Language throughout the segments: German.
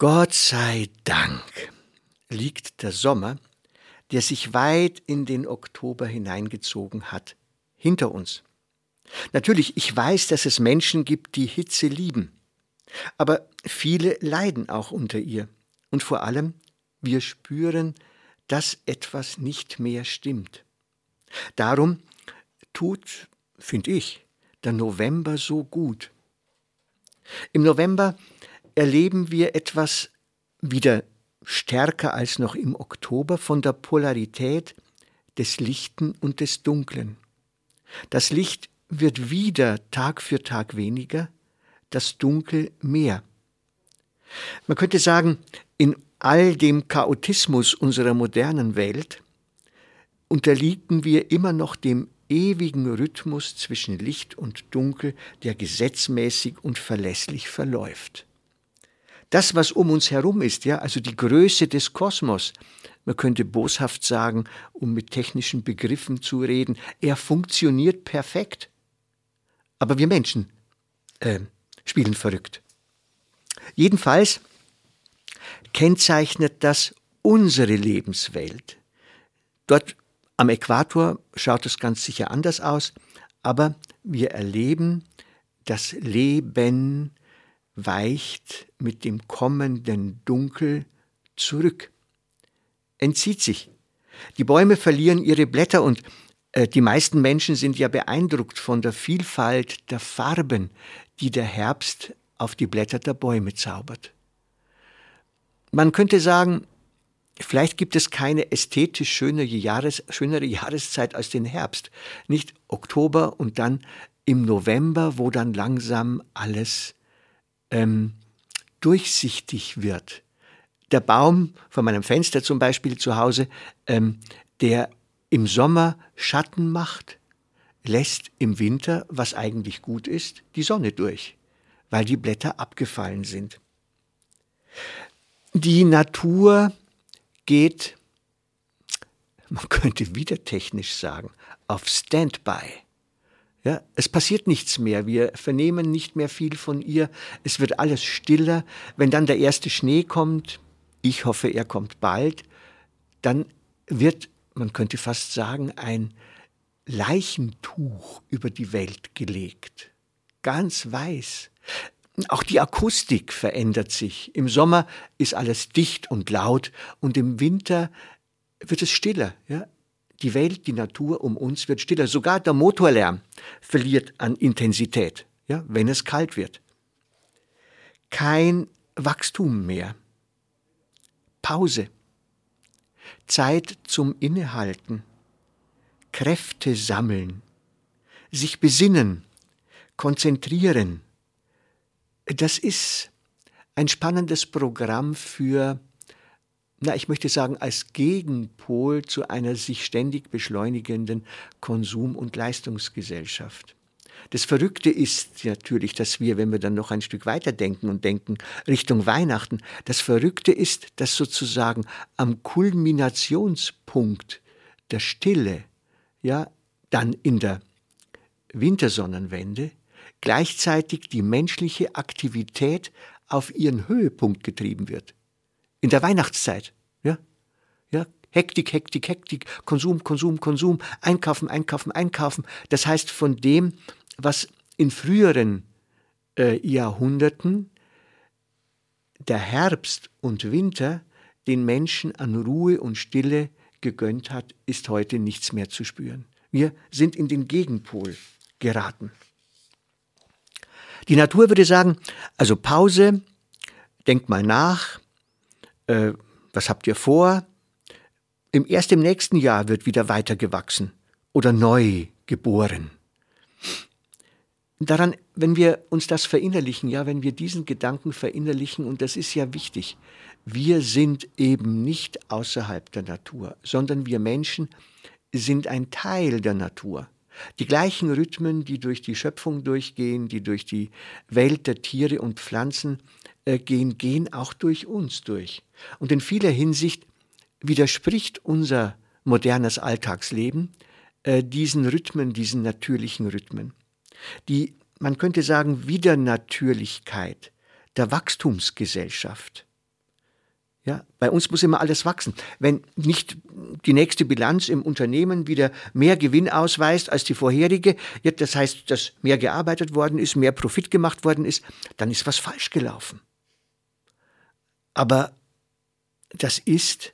Gott sei Dank liegt der Sommer, der sich weit in den Oktober hineingezogen hat, hinter uns. Natürlich, ich weiß, dass es Menschen gibt, die Hitze lieben, aber viele leiden auch unter ihr. Und vor allem, wir spüren, dass etwas nicht mehr stimmt. Darum tut, finde ich, der November so gut. Im November erleben wir etwas wieder stärker als noch im Oktober von der Polarität des Lichten und des Dunklen. Das Licht wird wieder Tag für Tag weniger, das Dunkel mehr. Man könnte sagen, in all dem Chaotismus unserer modernen Welt unterliegen wir immer noch dem ewigen Rhythmus zwischen Licht und Dunkel, der gesetzmäßig und verlässlich verläuft das, was um uns herum ist, ja, also die Größe des Kosmos, man könnte boshaft sagen, um mit technischen Begriffen zu reden, er funktioniert perfekt. Aber wir Menschen äh, spielen verrückt. Jedenfalls kennzeichnet das unsere Lebenswelt. Dort am Äquator schaut es ganz sicher anders aus, aber wir erleben das Leben weicht mit dem kommenden Dunkel zurück, entzieht sich. Die Bäume verlieren ihre Blätter und äh, die meisten Menschen sind ja beeindruckt von der Vielfalt der Farben, die der Herbst auf die Blätter der Bäume zaubert. Man könnte sagen, vielleicht gibt es keine ästhetisch schönere, Jahres, schönere Jahreszeit als den Herbst. Nicht Oktober und dann im November, wo dann langsam alles ähm, durchsichtig wird. Der Baum vor meinem Fenster zum Beispiel zu Hause, ähm, der im Sommer Schatten macht, lässt im Winter, was eigentlich gut ist, die Sonne durch, weil die Blätter abgefallen sind. Die Natur geht, man könnte wieder technisch sagen, auf Standby. Ja, es passiert nichts mehr. Wir vernehmen nicht mehr viel von ihr. Es wird alles stiller. Wenn dann der erste Schnee kommt, ich hoffe, er kommt bald, dann wird, man könnte fast sagen, ein Leichentuch über die Welt gelegt. Ganz weiß. Auch die Akustik verändert sich. Im Sommer ist alles dicht und laut und im Winter wird es stiller. Ja? Die Welt, die Natur um uns wird stiller. Sogar der Motorlärm verliert an Intensität, ja, wenn es kalt wird. Kein Wachstum mehr. Pause. Zeit zum Innehalten. Kräfte sammeln. Sich besinnen. Konzentrieren. Das ist ein spannendes Programm für na, ich möchte sagen, als Gegenpol zu einer sich ständig beschleunigenden Konsum- und Leistungsgesellschaft. Das Verrückte ist natürlich, dass wir, wenn wir dann noch ein Stück weiter denken und denken Richtung Weihnachten, das Verrückte ist, dass sozusagen am Kulminationspunkt der Stille, ja, dann in der Wintersonnenwende, gleichzeitig die menschliche Aktivität auf ihren Höhepunkt getrieben wird in der Weihnachtszeit. Ja? Ja? Hektik, Hektik, Hektik, Konsum, Konsum, Konsum, einkaufen, einkaufen, einkaufen. Das heißt, von dem, was in früheren äh, Jahrhunderten der Herbst und Winter den Menschen an Ruhe und Stille gegönnt hat, ist heute nichts mehr zu spüren. Wir sind in den Gegenpol geraten. Die Natur würde sagen, also Pause, denkt mal nach, äh, was habt ihr vor? Im erst im nächsten Jahr wird wieder weitergewachsen oder neu geboren. daran, wenn wir uns das verinnerlichen, ja, wenn wir diesen Gedanken verinnerlichen, und das ist ja wichtig, wir sind eben nicht außerhalb der Natur, sondern wir Menschen sind ein Teil der Natur. Die gleichen Rhythmen, die durch die Schöpfung durchgehen, die durch die Welt der Tiere und Pflanzen gehen, gehen auch durch uns durch. Und in vieler Hinsicht widerspricht unser modernes Alltagsleben äh, diesen Rhythmen, diesen natürlichen Rhythmen. Die, man könnte sagen, Widernatürlichkeit der Wachstumsgesellschaft ja, bei uns muss immer alles wachsen. Wenn nicht die nächste Bilanz im Unternehmen wieder mehr Gewinn ausweist als die vorherige, ja, das heißt, dass mehr gearbeitet worden ist, mehr Profit gemacht worden ist, dann ist was falsch gelaufen. Aber das ist,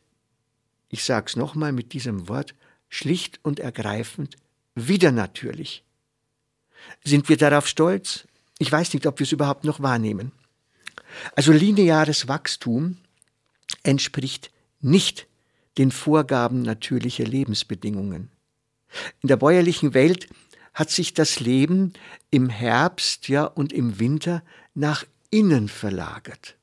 ich sage es nochmal mit diesem Wort, schlicht und ergreifend wieder natürlich. Sind wir darauf stolz? Ich weiß nicht, ob wir es überhaupt noch wahrnehmen. Also lineares Wachstum entspricht nicht den Vorgaben natürlicher Lebensbedingungen. In der bäuerlichen Welt hat sich das Leben im Herbst ja und im Winter nach innen verlagert.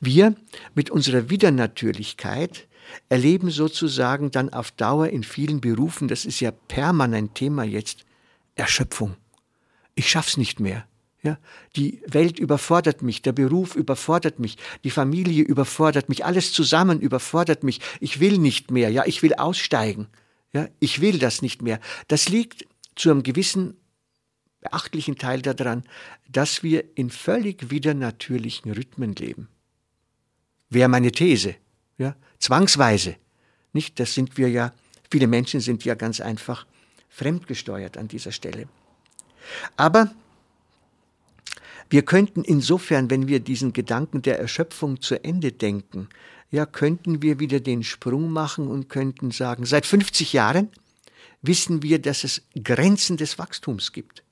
Wir mit unserer Widernatürlichkeit erleben sozusagen dann auf Dauer in vielen Berufen, das ist ja permanent Thema jetzt, Erschöpfung. Ich schaff's nicht mehr. Ja, die Welt überfordert mich, der Beruf überfordert mich, die Familie überfordert mich, alles zusammen überfordert mich. Ich will nicht mehr, ja, ich will aussteigen. Ja, ich will das nicht mehr. Das liegt zu einem gewissen beachtlichen Teil daran, dass wir in völlig widernatürlichen Rhythmen leben. Wäre meine These, ja, zwangsweise. Nicht, das sind wir ja, viele Menschen sind ja ganz einfach fremdgesteuert an dieser Stelle. Aber wir könnten insofern, wenn wir diesen Gedanken der Erschöpfung zu Ende denken, ja, könnten wir wieder den Sprung machen und könnten sagen, seit 50 Jahren wissen wir, dass es Grenzen des Wachstums gibt.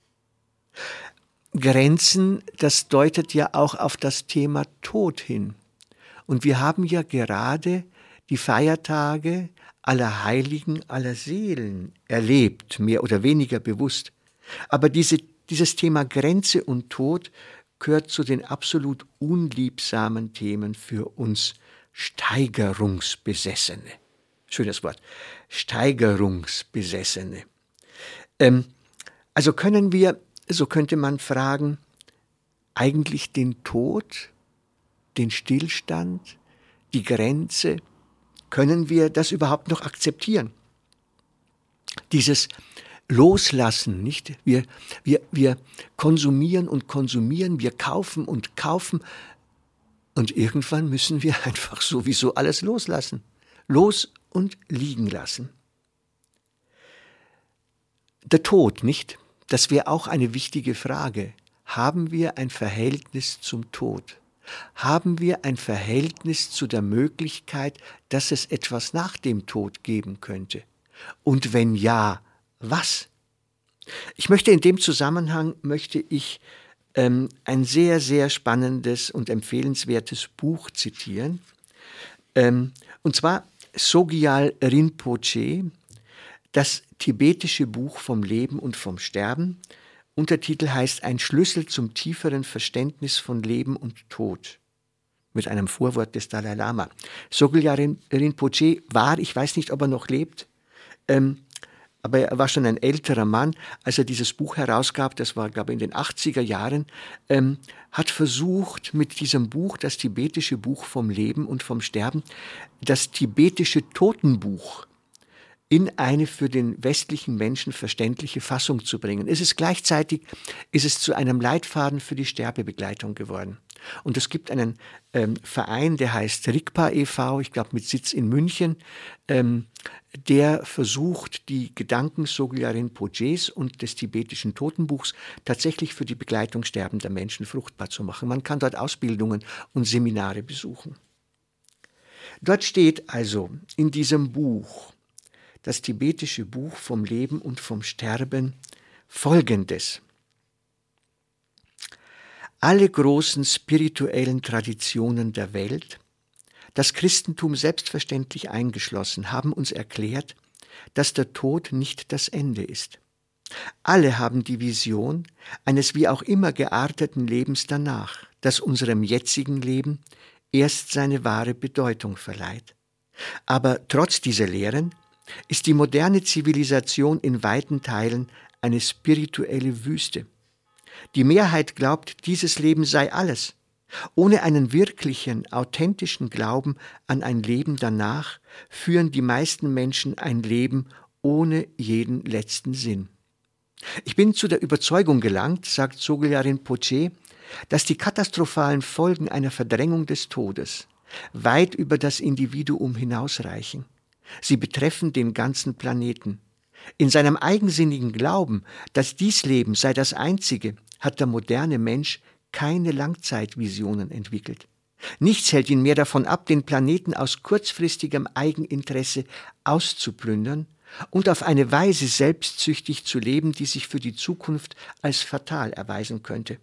Grenzen, das deutet ja auch auf das Thema Tod hin. Und wir haben ja gerade die Feiertage aller Heiligen, aller Seelen erlebt, mehr oder weniger bewusst. Aber diese dieses Thema Grenze und Tod gehört zu den absolut unliebsamen Themen für uns Steigerungsbesessene. Schönes Wort. Steigerungsbesessene. Ähm, also können wir, so könnte man fragen, eigentlich den Tod, den Stillstand, die Grenze, können wir das überhaupt noch akzeptieren? Dieses loslassen, nicht? Wir, wir, wir konsumieren und konsumieren, wir kaufen und kaufen und irgendwann müssen wir einfach sowieso alles loslassen. Los und liegen lassen. Der Tod, nicht? Das wäre auch eine wichtige Frage. Haben wir ein Verhältnis zum Tod? Haben wir ein Verhältnis zu der Möglichkeit, dass es etwas nach dem Tod geben könnte? Und wenn ja, was? Ich möchte in dem Zusammenhang möchte ich ähm, ein sehr, sehr spannendes und empfehlenswertes Buch zitieren. Ähm, und zwar Sogyal Rinpoche, das tibetische Buch vom Leben und vom Sterben. Untertitel heißt Ein Schlüssel zum tieferen Verständnis von Leben und Tod. Mit einem Vorwort des Dalai Lama. Sogyal Rinpoche war, ich weiß nicht, ob er noch lebt, ähm, aber er war schon ein älterer Mann, als er dieses Buch herausgab, das war, glaube ich, in den 80er Jahren, ähm, hat versucht, mit diesem Buch, das tibetische Buch vom Leben und vom Sterben, das tibetische Totenbuch in eine für den westlichen Menschen verständliche Fassung zu bringen. Es ist gleichzeitig, ist es zu einem Leitfaden für die Sterbebegleitung geworden. Und es gibt einen ähm, Verein, der heißt RIKPA e.V., ich glaube mit Sitz in München, ähm, der versucht, die Gedanken Sogyal Pojes und des tibetischen Totenbuchs tatsächlich für die Begleitung sterbender Menschen fruchtbar zu machen. Man kann dort Ausbildungen und Seminare besuchen. Dort steht also in diesem Buch, das tibetische Buch vom Leben und vom Sterben, Folgendes. Alle großen spirituellen Traditionen der Welt, das Christentum selbstverständlich eingeschlossen, haben uns erklärt, dass der Tod nicht das Ende ist. Alle haben die Vision eines wie auch immer gearteten Lebens danach, das unserem jetzigen Leben erst seine wahre Bedeutung verleiht. Aber trotz dieser Lehren ist die moderne Zivilisation in weiten Teilen eine spirituelle Wüste. Die Mehrheit glaubt, dieses Leben sei alles. Ohne einen wirklichen, authentischen Glauben an ein Leben danach führen die meisten Menschen ein Leben ohne jeden letzten Sinn. Ich bin zu der Überzeugung gelangt, sagt Sogeljarin Poche, dass die katastrophalen Folgen einer Verdrängung des Todes weit über das Individuum hinausreichen. Sie betreffen den ganzen Planeten. In seinem eigensinnigen Glauben, dass dies Leben sei das einzige, hat der moderne Mensch keine Langzeitvisionen entwickelt. Nichts hält ihn mehr davon ab, den Planeten aus kurzfristigem Eigeninteresse auszuplündern und auf eine Weise selbstsüchtig zu leben, die sich für die Zukunft als fatal erweisen könnte.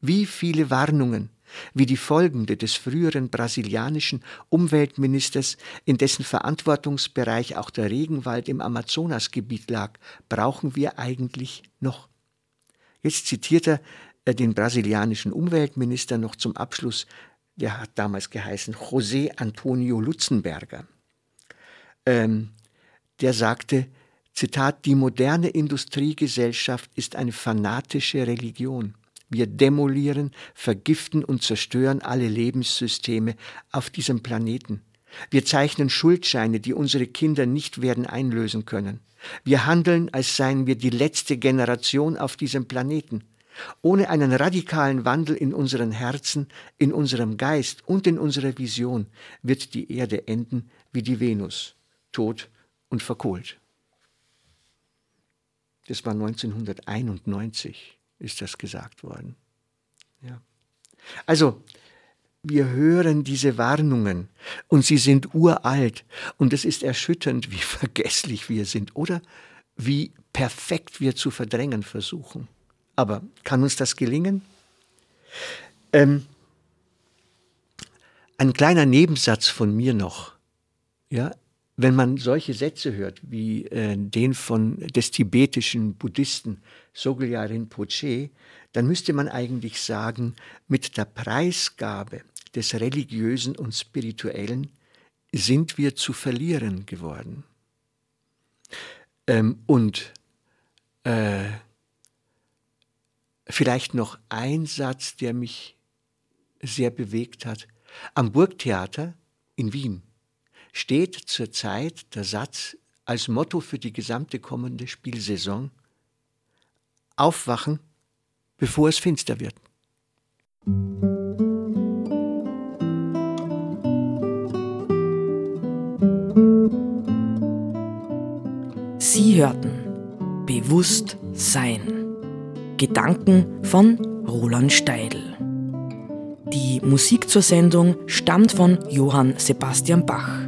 Wie viele Warnungen, wie die folgende des früheren brasilianischen Umweltministers, in dessen Verantwortungsbereich auch der Regenwald im Amazonasgebiet lag, brauchen wir eigentlich noch. Jetzt zitiert er äh, den brasilianischen Umweltminister noch zum Abschluss, der hat damals geheißen José Antonio Lutzenberger. Ähm, der sagte, Zitat, die moderne Industriegesellschaft ist eine fanatische Religion. Wir demolieren, vergiften und zerstören alle Lebenssysteme auf diesem Planeten. Wir zeichnen Schuldscheine, die unsere Kinder nicht werden einlösen können. Wir handeln, als seien wir die letzte Generation auf diesem Planeten. Ohne einen radikalen Wandel in unseren Herzen, in unserem Geist und in unserer Vision wird die Erde enden wie die Venus, tot und verkohlt. Das war 1991, ist das gesagt worden. Ja. Also, wir hören diese Warnungen und sie sind uralt und es ist erschütternd, wie vergesslich wir sind oder wie perfekt wir zu verdrängen versuchen. Aber kann uns das gelingen? Ähm, ein kleiner Nebensatz von mir noch. Ja, wenn man solche Sätze hört, wie äh, den von des tibetischen Buddhisten Sogyal Rinpoche, dann müsste man eigentlich sagen, mit der Preisgabe des Religiösen und Spirituellen sind wir zu verlieren geworden. Ähm, und äh, vielleicht noch ein Satz, der mich sehr bewegt hat. Am Burgtheater in Wien steht zurzeit der Satz als Motto für die gesamte kommende Spielsaison Aufwachen, bevor es finster wird. Sie hörten Bewusst Sein. Gedanken von Roland Steidl. Die Musik zur Sendung stammt von Johann Sebastian Bach,